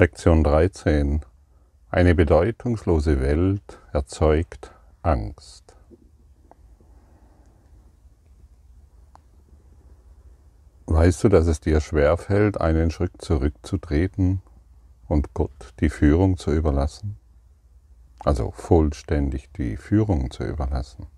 Lektion 13. Eine bedeutungslose Welt erzeugt Angst. Weißt du, dass es dir schwerfällt, einen Schritt zurückzutreten und Gott die Führung zu überlassen? Also vollständig die Führung zu überlassen.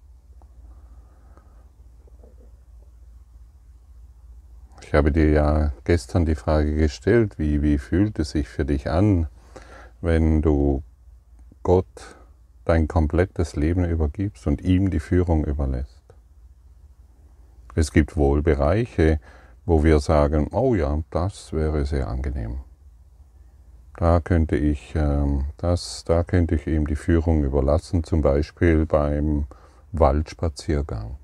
Ich habe dir ja gestern die Frage gestellt, wie, wie fühlt es sich für dich an, wenn du Gott dein komplettes Leben übergibst und ihm die Führung überlässt. Es gibt wohl Bereiche, wo wir sagen, oh ja, das wäre sehr angenehm. Da könnte ich, ähm, das, da könnte ich ihm die Führung überlassen, zum Beispiel beim Waldspaziergang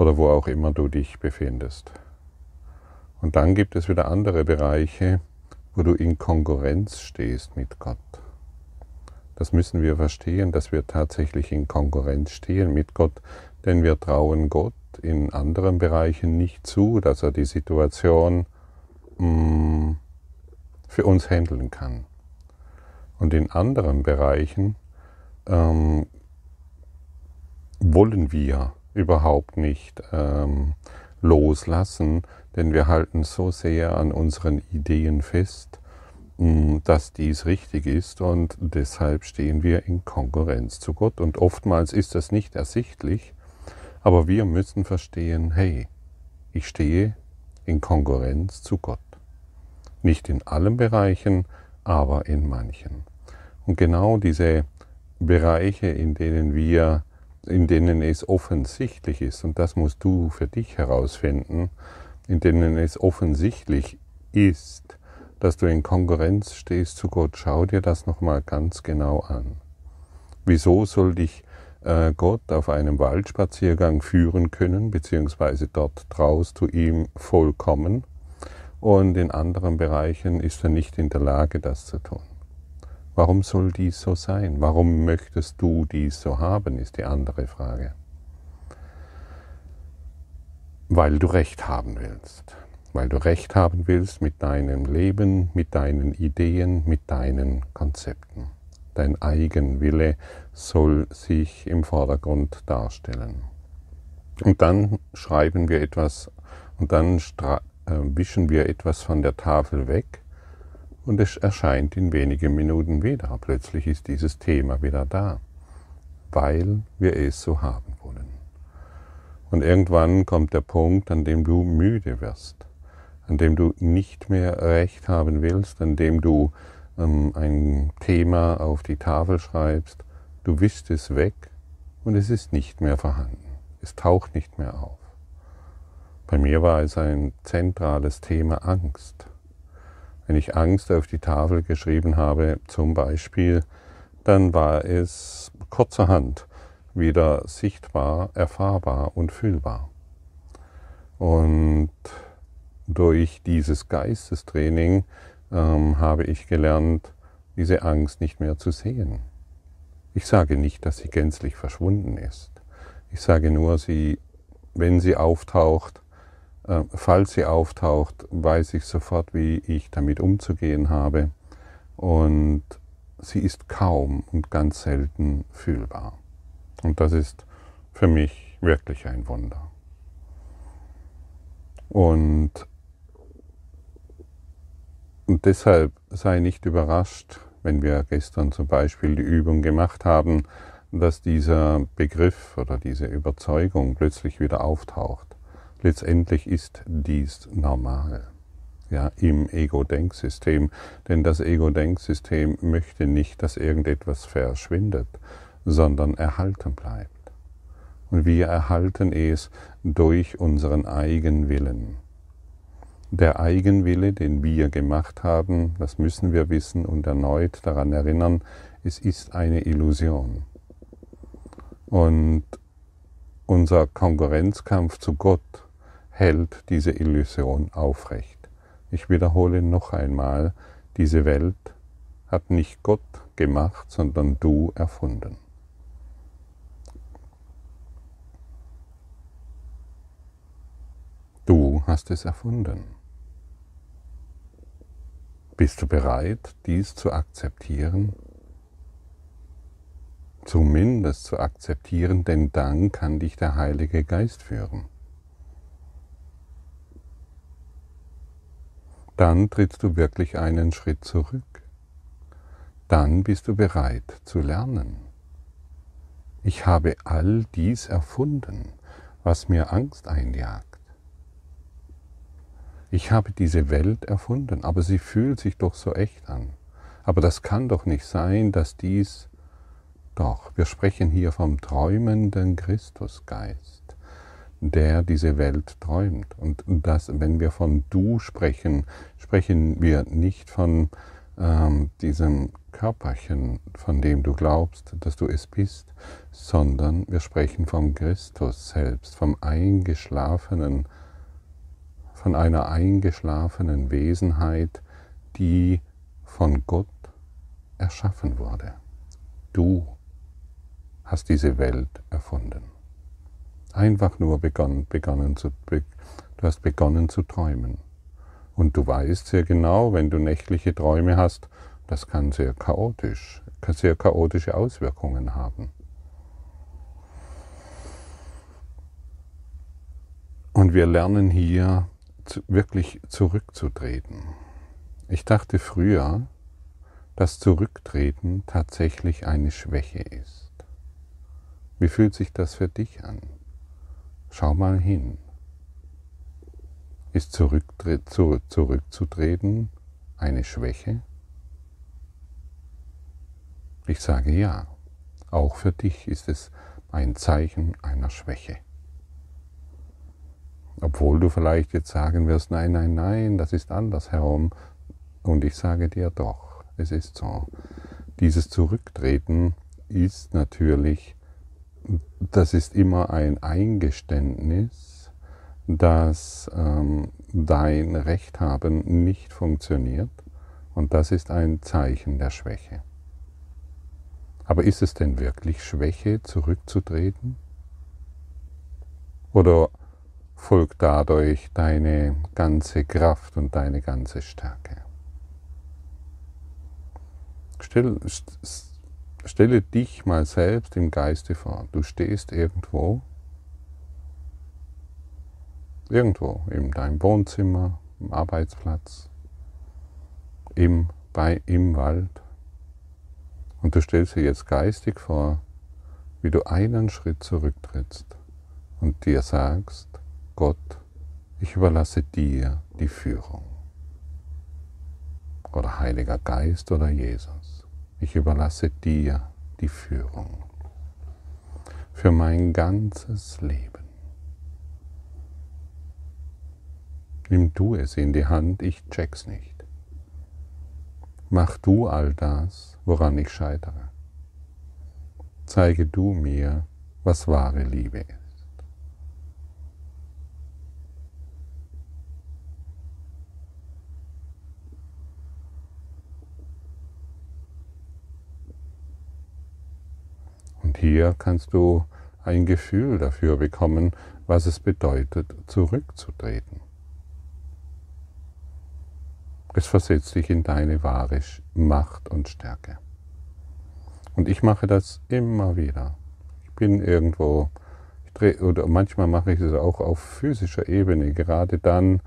oder wo auch immer du dich befindest. Und dann gibt es wieder andere Bereiche, wo du in Konkurrenz stehst mit Gott. Das müssen wir verstehen, dass wir tatsächlich in Konkurrenz stehen mit Gott, denn wir trauen Gott in anderen Bereichen nicht zu, dass er die Situation mm, für uns handeln kann. Und in anderen Bereichen ähm, wollen wir überhaupt nicht ähm, loslassen, denn wir halten so sehr an unseren Ideen fest, mm, dass dies richtig ist und deshalb stehen wir in Konkurrenz zu Gott. Und oftmals ist das nicht ersichtlich, aber wir müssen verstehen, hey, ich stehe in Konkurrenz zu Gott. Nicht in allen Bereichen, aber in manchen. Und genau diese Bereiche, in denen wir in denen es offensichtlich ist, und das musst du für dich herausfinden, in denen es offensichtlich ist, dass du in Konkurrenz stehst zu Gott, schau dir das nochmal ganz genau an. Wieso soll dich äh, Gott auf einem Waldspaziergang führen können, beziehungsweise dort traust du ihm vollkommen, und in anderen Bereichen ist er nicht in der Lage, das zu tun. Warum soll dies so sein? Warum möchtest du dies so haben, ist die andere Frage. Weil du Recht haben willst. Weil du Recht haben willst mit deinem Leben, mit deinen Ideen, mit deinen Konzepten. Dein Eigenwille soll sich im Vordergrund darstellen. Und dann schreiben wir etwas und dann äh, wischen wir etwas von der Tafel weg und es erscheint in wenigen Minuten wieder. Plötzlich ist dieses Thema wieder da, weil wir es so haben wollen. Und irgendwann kommt der Punkt, an dem du müde wirst, an dem du nicht mehr recht haben willst, an dem du ähm, ein Thema auf die Tafel schreibst, du wischst es weg und es ist nicht mehr vorhanden. Es taucht nicht mehr auf. Bei mir war es ein zentrales Thema Angst. Wenn ich Angst auf die Tafel geschrieben habe, zum Beispiel, dann war es kurzerhand wieder sichtbar, erfahrbar und fühlbar. Und durch dieses Geistestraining ähm, habe ich gelernt, diese Angst nicht mehr zu sehen. Ich sage nicht, dass sie gänzlich verschwunden ist. Ich sage nur, sie, wenn sie auftaucht, falls sie auftaucht, weiß ich sofort, wie ich damit umzugehen habe. Und sie ist kaum und ganz selten fühlbar. Und das ist für mich wirklich ein Wunder. Und, und deshalb sei nicht überrascht, wenn wir gestern zum Beispiel die Übung gemacht haben, dass dieser Begriff oder diese Überzeugung plötzlich wieder auftaucht. Letztendlich ist dies normal ja, im Ego-Denksystem, denn das Ego-Denksystem möchte nicht, dass irgendetwas verschwindet, sondern erhalten bleibt. Und wir erhalten es durch unseren Eigenwillen. Der Eigenwille, den wir gemacht haben, das müssen wir wissen und erneut daran erinnern, es ist eine Illusion. Und unser Konkurrenzkampf zu Gott hält diese Illusion aufrecht. Ich wiederhole noch einmal, diese Welt hat nicht Gott gemacht, sondern du erfunden. Du hast es erfunden. Bist du bereit, dies zu akzeptieren? Zumindest zu akzeptieren, denn dann kann dich der Heilige Geist führen. Dann trittst du wirklich einen Schritt zurück. Dann bist du bereit zu lernen. Ich habe all dies erfunden, was mir Angst einjagt. Ich habe diese Welt erfunden, aber sie fühlt sich doch so echt an. Aber das kann doch nicht sein, dass dies doch, wir sprechen hier vom träumenden Christusgeist, der diese Welt träumt. Und das, wenn wir von Du sprechen, sprechen wir nicht von ähm, diesem Körperchen, von dem du glaubst, dass du es bist, sondern wir sprechen vom Christus selbst, vom eingeschlafenen, von einer eingeschlafenen Wesenheit, die von Gott erschaffen wurde. Du hast diese Welt erfunden. Einfach nur begonnen, begonnen zu, du hast begonnen zu träumen. Und du weißt sehr genau, wenn du nächtliche Träume hast, das kann sehr chaotisch, kann sehr chaotische Auswirkungen haben. Und wir lernen hier wirklich zurückzutreten. Ich dachte früher, dass Zurücktreten tatsächlich eine Schwäche ist. Wie fühlt sich das für dich an? Schau mal hin. Ist zurückzutreten eine Schwäche? Ich sage ja, auch für dich ist es ein Zeichen einer Schwäche. Obwohl du vielleicht jetzt sagen wirst, nein, nein, nein, das ist anders herum. Und ich sage dir doch, es ist so. Dieses Zurücktreten ist natürlich, das ist immer ein Eingeständnis, dass ähm, dein Recht haben nicht funktioniert. Und das ist ein Zeichen der Schwäche. Aber ist es denn wirklich Schwäche, zurückzutreten? Oder folgt dadurch deine ganze Kraft und deine ganze Stärke? Stell, stelle dich mal selbst im Geiste vor. Du stehst irgendwo, irgendwo in deinem Wohnzimmer, im Arbeitsplatz, im, bei, im Wald und du stellst dir jetzt geistig vor, wie du einen Schritt zurücktrittst und dir sagst, Gott, ich überlasse dir die Führung. Oder Heiliger Geist oder Jesus, ich überlasse dir die Führung für mein ganzes Leben. Nimm du es in die Hand, ich check's nicht. Mach du all das, woran ich scheitere. Zeige du mir, was wahre Liebe ist. Hier kannst du ein Gefühl dafür bekommen, was es bedeutet, zurückzutreten. Es versetzt dich in deine wahre Macht und Stärke. Und ich mache das immer wieder. Ich bin irgendwo, ich dreh, oder manchmal mache ich es auch auf physischer Ebene, gerade dann,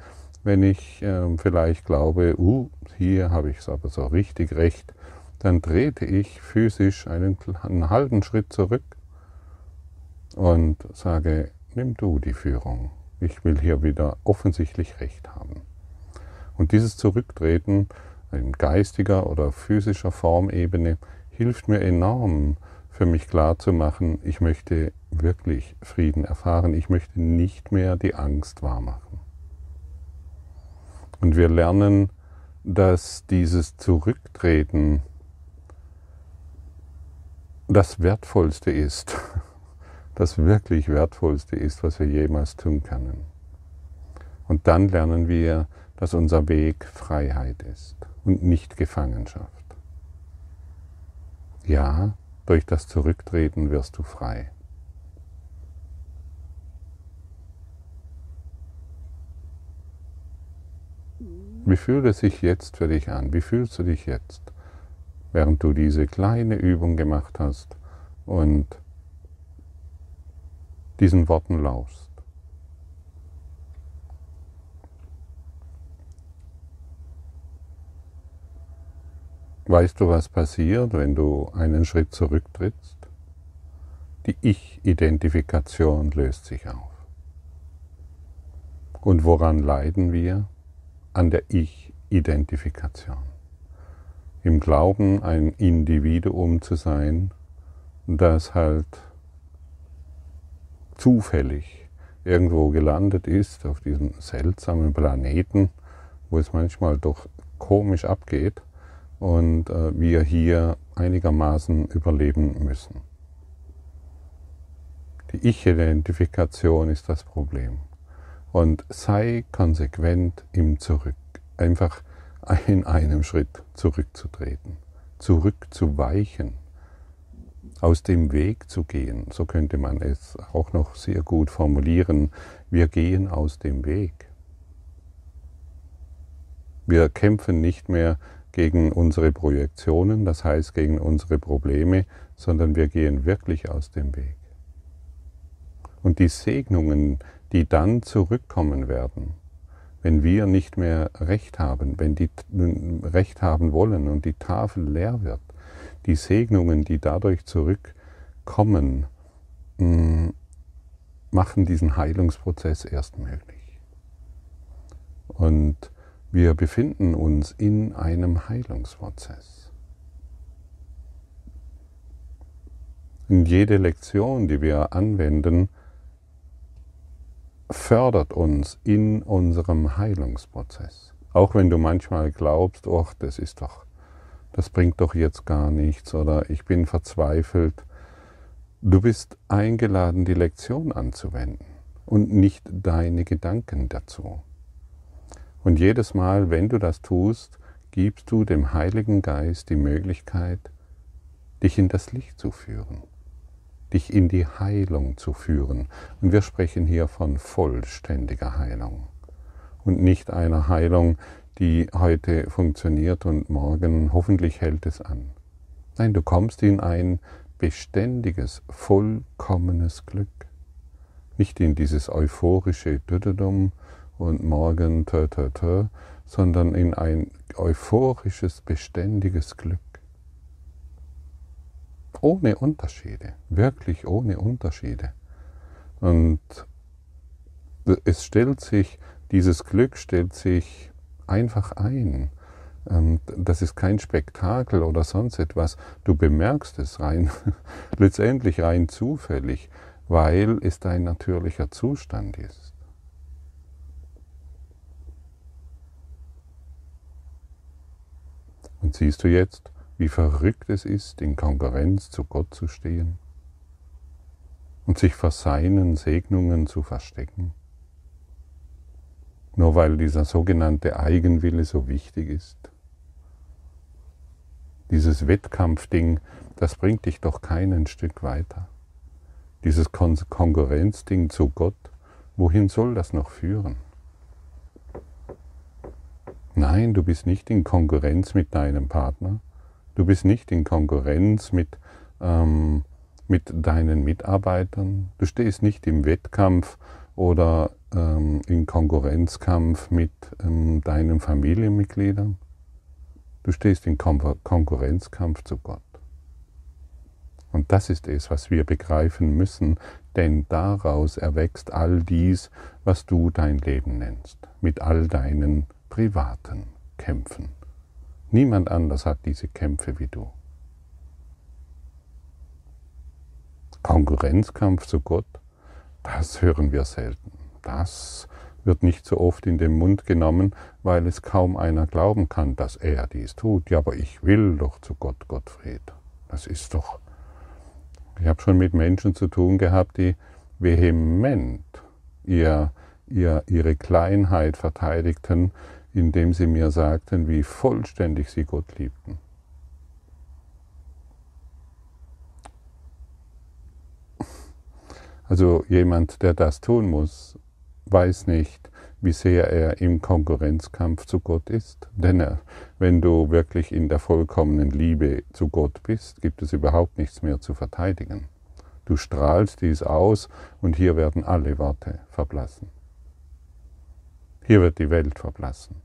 wenn ich äh, vielleicht glaube, uh, hier habe ich es aber so richtig recht, dann trete ich physisch einen, einen halben Schritt zurück und sage, nimm du die Führung. Ich will hier wieder offensichtlich recht haben. Und dieses Zurücktreten in geistiger oder physischer Formebene hilft mir enorm, für mich klarzumachen, ich möchte wirklich Frieden erfahren, ich möchte nicht mehr die Angst wahrmachen. Und wir lernen, dass dieses Zurücktreten das Wertvollste ist, das wirklich Wertvollste ist, was wir jemals tun können. Und dann lernen wir, dass unser Weg Freiheit ist und nicht Gefangenschaft. Ja, durch das Zurücktreten wirst du frei. Wie fühlt es sich jetzt für dich an? Wie fühlst du dich jetzt, während du diese kleine Übung gemacht hast und diesen Worten laufst? Weißt du, was passiert, wenn du einen Schritt zurücktrittst? Die Ich-Identifikation löst sich auf. Und woran leiden wir? An der Ich-Identifikation. Im Glauben, ein Individuum zu sein, das halt zufällig irgendwo gelandet ist auf diesem seltsamen Planeten, wo es manchmal doch komisch abgeht und äh, wir hier einigermaßen überleben müssen. Die Ich-Identifikation ist das Problem. Und sei konsequent im Zurück. Einfach in einem Schritt zurückzutreten, zurückzuweichen, aus dem Weg zu gehen. So könnte man es auch noch sehr gut formulieren. Wir gehen aus dem Weg. Wir kämpfen nicht mehr gegen unsere Projektionen, das heißt gegen unsere Probleme, sondern wir gehen wirklich aus dem Weg. Und die Segnungen, die dann zurückkommen werden, wenn wir nicht mehr Recht haben, wenn die Recht haben wollen und die Tafel leer wird, die Segnungen, die dadurch zurückkommen, mm, machen diesen Heilungsprozess erst möglich. Und wir befinden uns in einem Heilungsprozess. Und jede Lektion, die wir anwenden, fördert uns in unserem Heilungsprozess. Auch wenn du manchmal glaubst, oh, das ist doch, das bringt doch jetzt gar nichts oder ich bin verzweifelt. Du bist eingeladen, die Lektion anzuwenden und nicht deine Gedanken dazu. Und jedes Mal, wenn du das tust, gibst du dem Heiligen Geist die Möglichkeit, dich in das Licht zu führen, dich in die Heilung zu führen. Und wir sprechen hier von vollständiger Heilung und nicht einer Heilung, die heute funktioniert und morgen hoffentlich hält es an. Nein, du kommst in ein beständiges, vollkommenes Glück. Nicht in dieses euphorische Düdedum, und morgen tö, tö, tö, sondern in ein euphorisches, beständiges Glück. Ohne Unterschiede, wirklich ohne Unterschiede. Und es stellt sich, dieses Glück stellt sich einfach ein. Und das ist kein Spektakel oder sonst etwas. Du bemerkst es rein, letztendlich rein zufällig, weil es dein natürlicher Zustand ist. Und siehst du jetzt, wie verrückt es ist, in Konkurrenz zu Gott zu stehen und sich vor seinen Segnungen zu verstecken? Nur weil dieser sogenannte Eigenwille so wichtig ist. Dieses Wettkampfding, das bringt dich doch kein Stück weiter. Dieses Kon Konkurrenzding zu Gott, wohin soll das noch führen? Nein, du bist nicht in Konkurrenz mit deinem Partner. Du bist nicht in Konkurrenz mit, ähm, mit deinen Mitarbeitern. Du stehst nicht im Wettkampf oder ähm, in Konkurrenzkampf mit ähm, deinen Familienmitgliedern. Du stehst in Kon Konkurrenzkampf zu Gott. Und das ist es, was wir begreifen müssen, denn daraus erwächst all dies, was du dein Leben nennst, mit all deinen privaten Kämpfen. Niemand anders hat diese Kämpfe wie du. Konkurrenzkampf zu Gott, das hören wir selten. Das wird nicht so oft in den Mund genommen, weil es kaum einer glauben kann, dass er dies tut. Ja, aber ich will doch zu Gott, Gottfried. Das ist doch. Ich habe schon mit Menschen zu tun gehabt, die vehement ihr, ihr, ihre Kleinheit verteidigten, indem sie mir sagten, wie vollständig sie Gott liebten. Also jemand, der das tun muss, weiß nicht, wie sehr er im Konkurrenzkampf zu Gott ist. Denn wenn du wirklich in der vollkommenen Liebe zu Gott bist, gibt es überhaupt nichts mehr zu verteidigen. Du strahlst dies aus und hier werden alle Worte verblassen. Hier wird die Welt verblassen.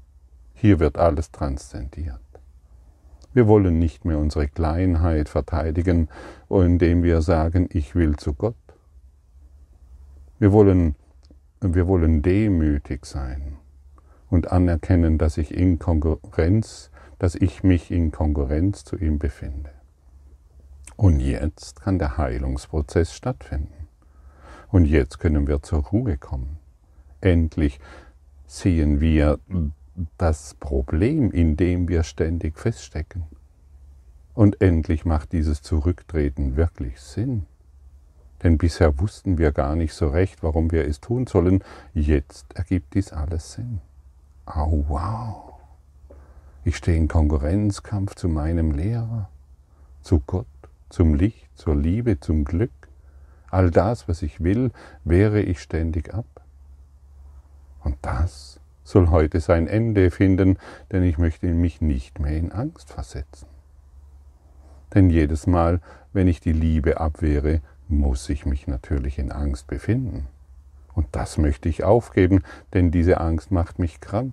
Hier wird alles transzendiert. Wir wollen nicht mehr unsere Kleinheit verteidigen, indem wir sagen, ich will zu Gott. Wir wollen, wir wollen demütig sein und anerkennen, dass ich in Konkurrenz, dass ich mich in Konkurrenz zu ihm befinde. Und jetzt kann der Heilungsprozess stattfinden. Und jetzt können wir zur Ruhe kommen. Endlich sehen wir das Problem, in dem wir ständig feststecken. Und endlich macht dieses Zurücktreten wirklich Sinn. Denn bisher wussten wir gar nicht so recht, warum wir es tun sollen. Jetzt ergibt dies alles Sinn. Oh wow. Ich stehe in Konkurrenzkampf zu meinem Lehrer, zu Gott zum Licht, zur Liebe, zum Glück. All das, was ich will, wehre ich ständig ab. Und das soll heute sein Ende finden, denn ich möchte mich nicht mehr in Angst versetzen. Denn jedes Mal, wenn ich die Liebe abwehre, muss ich mich natürlich in Angst befinden. Und das möchte ich aufgeben, denn diese Angst macht mich krank.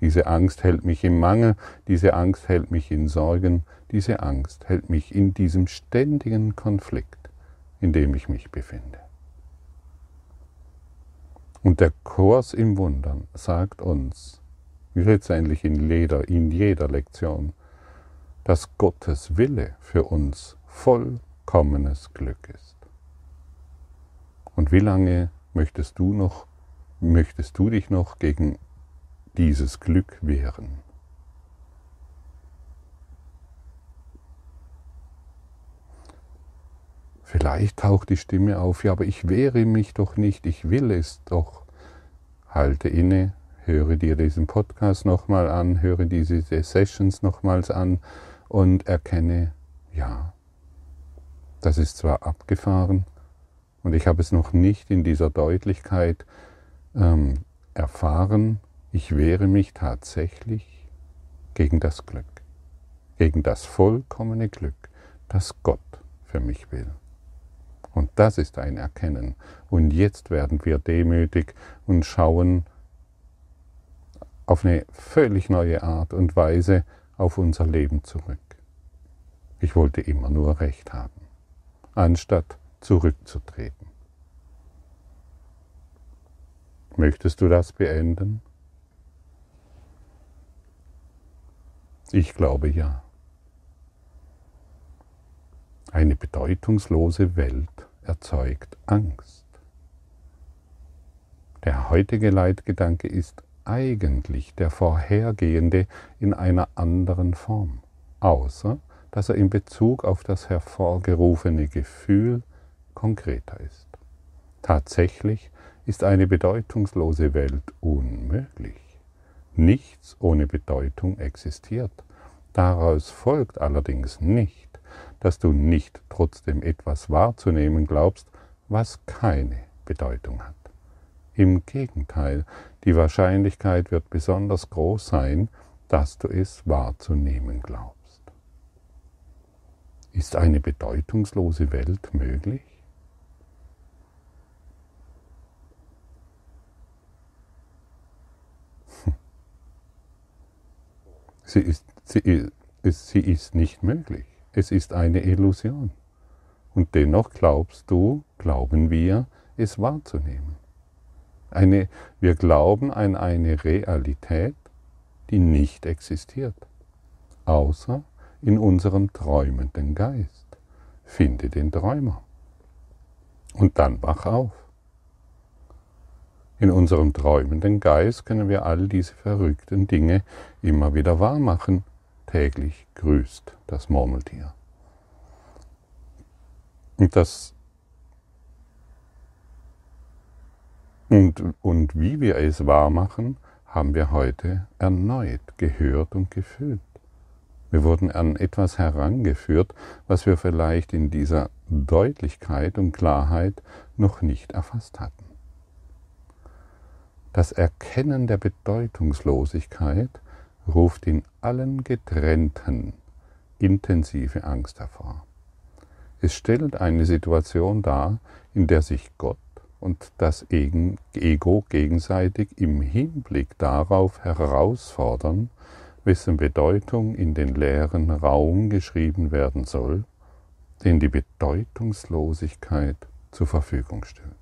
Diese Angst hält mich im Mangel, diese Angst hält mich in Sorgen, diese Angst hält mich in diesem ständigen Konflikt, in dem ich mich befinde. Und der Kurs im Wundern sagt uns, letztendlich in jeder, in jeder Lektion, dass Gottes Wille für uns vollkommenes Glück ist. Und wie lange möchtest du noch, möchtest du dich noch gegen dieses Glück wären. Vielleicht taucht die Stimme auf, ja, aber ich wehre mich doch nicht, ich will es doch. Halte inne, höre dir diesen Podcast nochmal an, höre diese Sessions nochmals an und erkenne, ja, das ist zwar abgefahren und ich habe es noch nicht in dieser Deutlichkeit ähm, erfahren, ich wehre mich tatsächlich gegen das Glück, gegen das vollkommene Glück, das Gott für mich will. Und das ist ein Erkennen. Und jetzt werden wir demütig und schauen auf eine völlig neue Art und Weise auf unser Leben zurück. Ich wollte immer nur Recht haben, anstatt zurückzutreten. Möchtest du das beenden? Ich glaube ja. Eine bedeutungslose Welt erzeugt Angst. Der heutige Leitgedanke ist eigentlich der vorhergehende in einer anderen Form, außer dass er in Bezug auf das hervorgerufene Gefühl konkreter ist. Tatsächlich ist eine bedeutungslose Welt unmöglich. Nichts ohne Bedeutung existiert. Daraus folgt allerdings nicht, dass du nicht trotzdem etwas wahrzunehmen glaubst, was keine Bedeutung hat. Im Gegenteil, die Wahrscheinlichkeit wird besonders groß sein, dass du es wahrzunehmen glaubst. Ist eine bedeutungslose Welt möglich? Sie ist, sie, ist, sie ist nicht möglich. Es ist eine Illusion. Und dennoch glaubst du, glauben wir, es wahrzunehmen. Eine, wir glauben an eine Realität, die nicht existiert, außer in unserem träumenden Geist. Finde den Träumer. Und dann wach auf. In unserem träumenden Geist können wir all diese verrückten Dinge immer wieder wahr machen. Täglich grüßt das Murmeltier. Und das und, und wie wir es wahr machen, haben wir heute erneut gehört und gefühlt. Wir wurden an etwas herangeführt, was wir vielleicht in dieser Deutlichkeit und Klarheit noch nicht erfasst hatten. Das Erkennen der Bedeutungslosigkeit ruft in allen Getrennten intensive Angst hervor. Es stellt eine Situation dar, in der sich Gott und das Ego gegenseitig im Hinblick darauf herausfordern, wessen Bedeutung in den leeren Raum geschrieben werden soll, den die Bedeutungslosigkeit zur Verfügung stellt.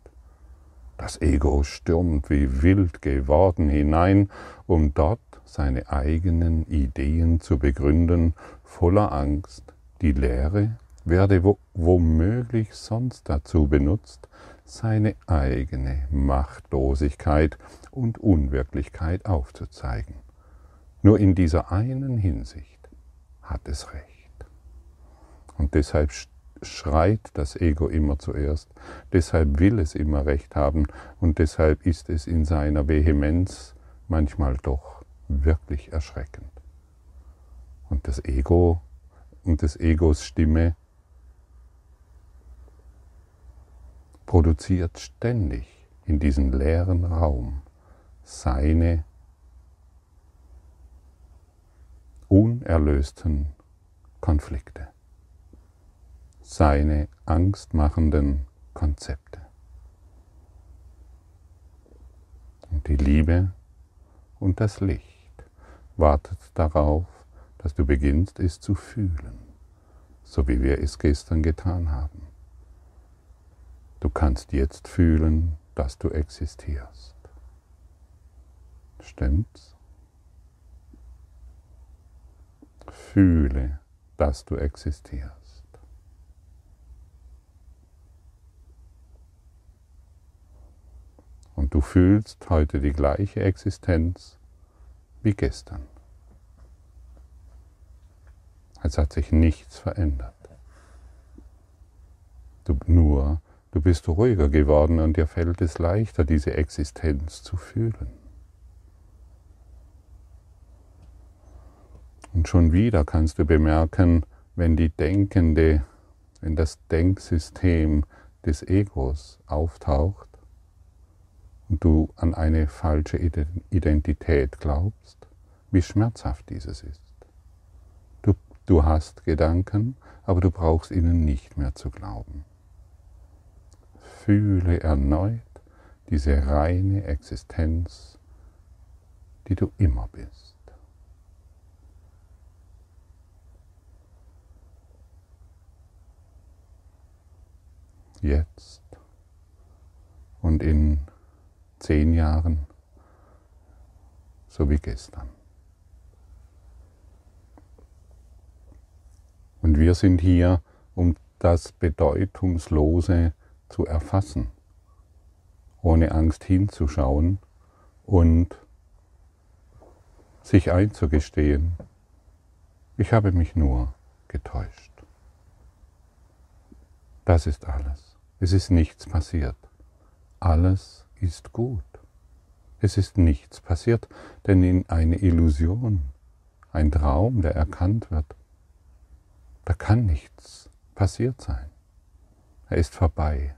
Das Ego stürmt wie wild geworden hinein, um dort seine eigenen Ideen zu begründen, voller Angst, die Lehre werde womöglich sonst dazu benutzt, seine eigene Machtlosigkeit und Unwirklichkeit aufzuzeigen. Nur in dieser einen Hinsicht hat es recht. Und deshalb schreit das Ego immer zuerst, deshalb will es immer recht haben und deshalb ist es in seiner Vehemenz manchmal doch wirklich erschreckend. Und das Ego und des Egos Stimme produziert ständig in diesem leeren Raum seine unerlösten Konflikte, seine angstmachenden Konzepte. Und die Liebe und das Licht wartet darauf, dass du beginnst es zu fühlen, so wie wir es gestern getan haben. Du kannst jetzt fühlen, dass du existierst. Stimmt's? Fühle, dass du existierst. Und du fühlst heute die gleiche Existenz wie gestern. Es hat sich nichts verändert. Du, nur Du bist ruhiger geworden und dir fällt es leichter, diese Existenz zu fühlen. Und schon wieder kannst du bemerken, wenn die denkende, wenn das Denksystem des Egos auftaucht und du an eine falsche Identität glaubst, wie schmerzhaft dieses ist. Du, du hast Gedanken, aber du brauchst ihnen nicht mehr zu glauben fühle erneut diese reine Existenz, die du immer bist. Jetzt und in zehn Jahren, so wie gestern. Und wir sind hier, um das Bedeutungslose zu erfassen, ohne Angst hinzuschauen und sich einzugestehen, ich habe mich nur getäuscht. Das ist alles. Es ist nichts passiert. Alles ist gut. Es ist nichts passiert, denn in eine Illusion, ein Traum, der erkannt wird, da kann nichts passiert sein. Er ist vorbei.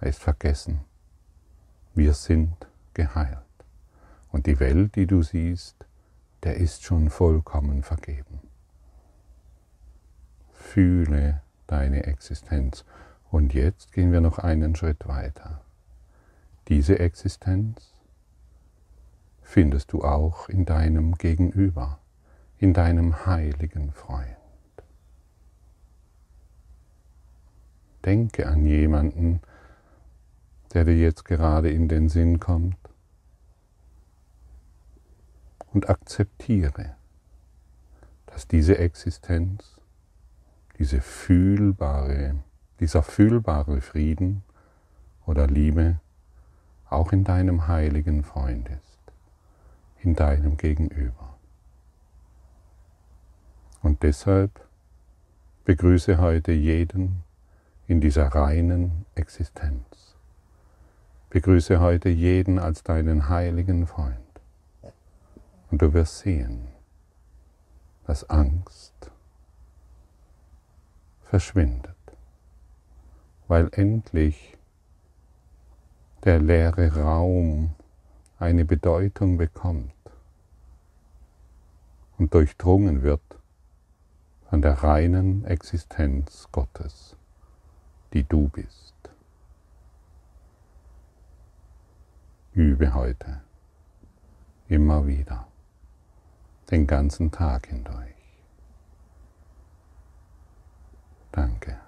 Er ist vergessen. Wir sind geheilt. Und die Welt, die du siehst, der ist schon vollkommen vergeben. Fühle deine Existenz. Und jetzt gehen wir noch einen Schritt weiter. Diese Existenz findest du auch in deinem Gegenüber, in deinem heiligen Freund. Denke an jemanden, der dir jetzt gerade in den Sinn kommt und akzeptiere, dass diese Existenz, diese fühlbare, dieser fühlbare Frieden oder Liebe auch in deinem heiligen Freund ist, in deinem Gegenüber. Und deshalb begrüße heute jeden in dieser reinen Existenz. Begrüße heute jeden als deinen heiligen Freund. Und du wirst sehen, dass Angst verschwindet, weil endlich der leere Raum eine Bedeutung bekommt und durchdrungen wird von der reinen Existenz Gottes, die du bist. Übe heute, immer wieder, den ganzen Tag hindurch. Danke.